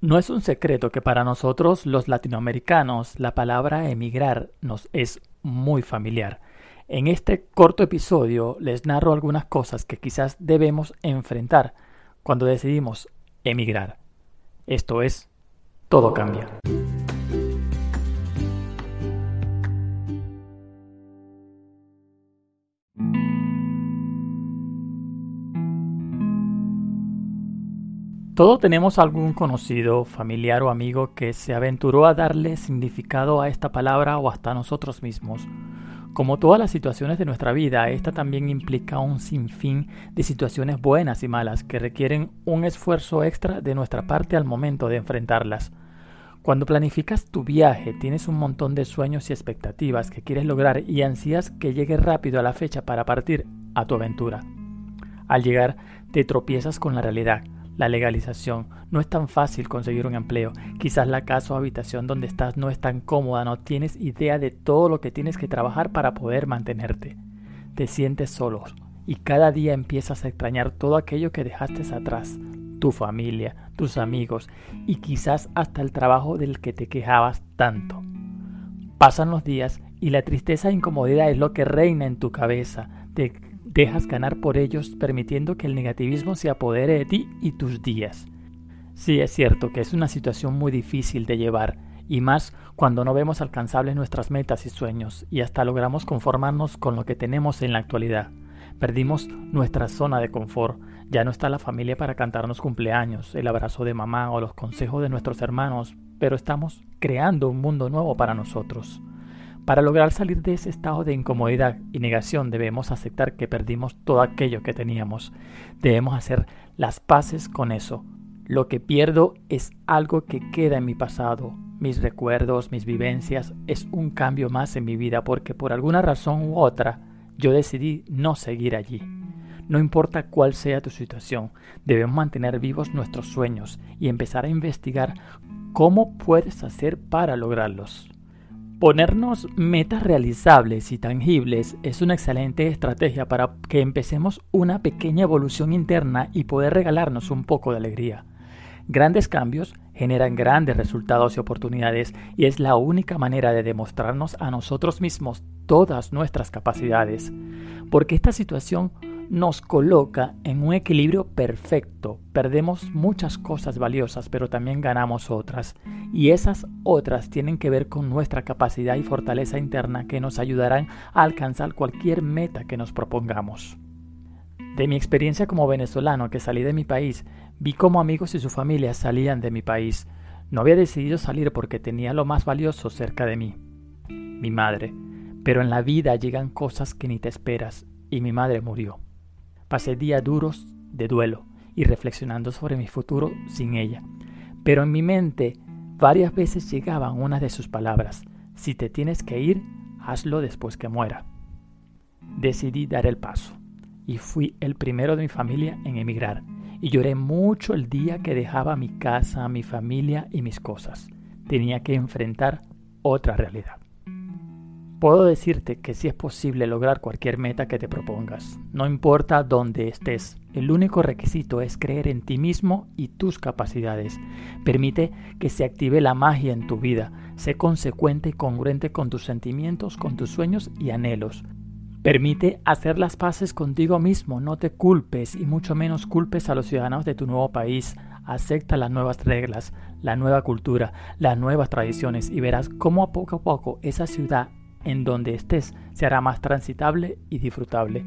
No es un secreto que para nosotros los latinoamericanos la palabra emigrar nos es muy familiar. En este corto episodio les narro algunas cosas que quizás debemos enfrentar cuando decidimos emigrar. Esto es, todo cambia. Todos tenemos algún conocido, familiar o amigo que se aventuró a darle significado a esta palabra o hasta nosotros mismos. Como todas las situaciones de nuestra vida, esta también implica un sinfín de situaciones buenas y malas que requieren un esfuerzo extra de nuestra parte al momento de enfrentarlas. Cuando planificas tu viaje, tienes un montón de sueños y expectativas que quieres lograr y ansías que llegue rápido a la fecha para partir a tu aventura. Al llegar, te tropiezas con la realidad la legalización. No es tan fácil conseguir un empleo. Quizás la casa o habitación donde estás no es tan cómoda, no tienes idea de todo lo que tienes que trabajar para poder mantenerte. Te sientes solo y cada día empiezas a extrañar todo aquello que dejaste atrás, tu familia, tus amigos y quizás hasta el trabajo del que te quejabas tanto. Pasan los días y la tristeza e incomodidad es lo que reina en tu cabeza. Te dejas ganar por ellos permitiendo que el negativismo se apodere de ti y tus días. Sí, es cierto que es una situación muy difícil de llevar, y más cuando no vemos alcanzables nuestras metas y sueños, y hasta logramos conformarnos con lo que tenemos en la actualidad. Perdimos nuestra zona de confort, ya no está la familia para cantarnos cumpleaños, el abrazo de mamá o los consejos de nuestros hermanos, pero estamos creando un mundo nuevo para nosotros. Para lograr salir de ese estado de incomodidad y negación debemos aceptar que perdimos todo aquello que teníamos. Debemos hacer las paces con eso. Lo que pierdo es algo que queda en mi pasado. Mis recuerdos, mis vivencias, es un cambio más en mi vida porque por alguna razón u otra yo decidí no seguir allí. No importa cuál sea tu situación, debemos mantener vivos nuestros sueños y empezar a investigar cómo puedes hacer para lograrlos. Ponernos metas realizables y tangibles es una excelente estrategia para que empecemos una pequeña evolución interna y poder regalarnos un poco de alegría. Grandes cambios generan grandes resultados y oportunidades y es la única manera de demostrarnos a nosotros mismos todas nuestras capacidades. Porque esta situación nos coloca en un equilibrio perfecto. Perdemos muchas cosas valiosas, pero también ganamos otras. Y esas otras tienen que ver con nuestra capacidad y fortaleza interna que nos ayudarán a alcanzar cualquier meta que nos propongamos. De mi experiencia como venezolano que salí de mi país, vi cómo amigos y su familia salían de mi país. No había decidido salir porque tenía lo más valioso cerca de mí, mi madre. Pero en la vida llegan cosas que ni te esperas, y mi madre murió. Pasé días duros de duelo y reflexionando sobre mi futuro sin ella. Pero en mi mente varias veces llegaban unas de sus palabras. Si te tienes que ir, hazlo después que muera. Decidí dar el paso y fui el primero de mi familia en emigrar. Y lloré mucho el día que dejaba mi casa, mi familia y mis cosas. Tenía que enfrentar otra realidad. Puedo decirte que sí es posible lograr cualquier meta que te propongas, no importa dónde estés. El único requisito es creer en ti mismo y tus capacidades. Permite que se active la magia en tu vida. Sé consecuente y congruente con tus sentimientos, con tus sueños y anhelos. Permite hacer las paces contigo mismo, no te culpes y mucho menos culpes a los ciudadanos de tu nuevo país. Acepta las nuevas reglas, la nueva cultura, las nuevas tradiciones y verás cómo a poco a poco esa ciudad en donde estés se hará más transitable y disfrutable.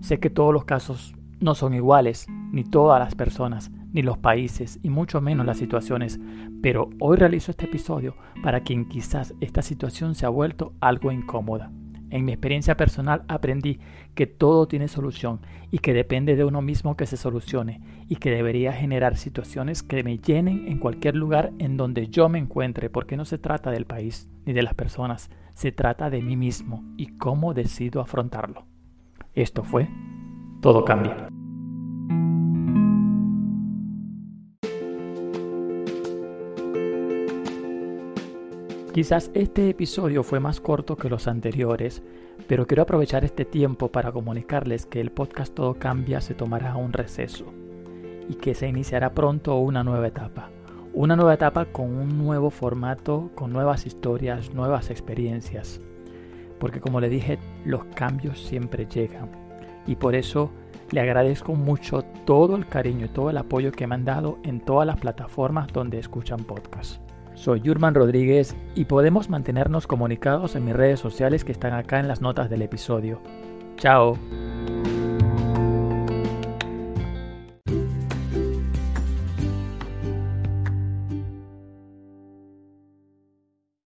Sé que todos los casos no son iguales, ni todas las personas, ni los países, y mucho menos las situaciones, pero hoy realizo este episodio para quien quizás esta situación se ha vuelto algo incómoda. En mi experiencia personal aprendí que todo tiene solución y que depende de uno mismo que se solucione y que debería generar situaciones que me llenen en cualquier lugar en donde yo me encuentre porque no se trata del país ni de las personas, se trata de mí mismo y cómo decido afrontarlo. Esto fue Todo cambia. Quizás este episodio fue más corto que los anteriores, pero quiero aprovechar este tiempo para comunicarles que el podcast Todo Cambia se tomará un receso y que se iniciará pronto una nueva etapa, Una nueva etapa con un nuevo formato, con nuevas historias, nuevas experiencias. Porque como le dije, los cambios siempre llegan. Y por eso le agradezco mucho todo el cariño y todo el apoyo que me han dado en todas las plataformas donde escuchan podcast. Soy Yurman Rodríguez y podemos mantenernos comunicados en mis redes sociales que están acá en las notas del episodio. Chao.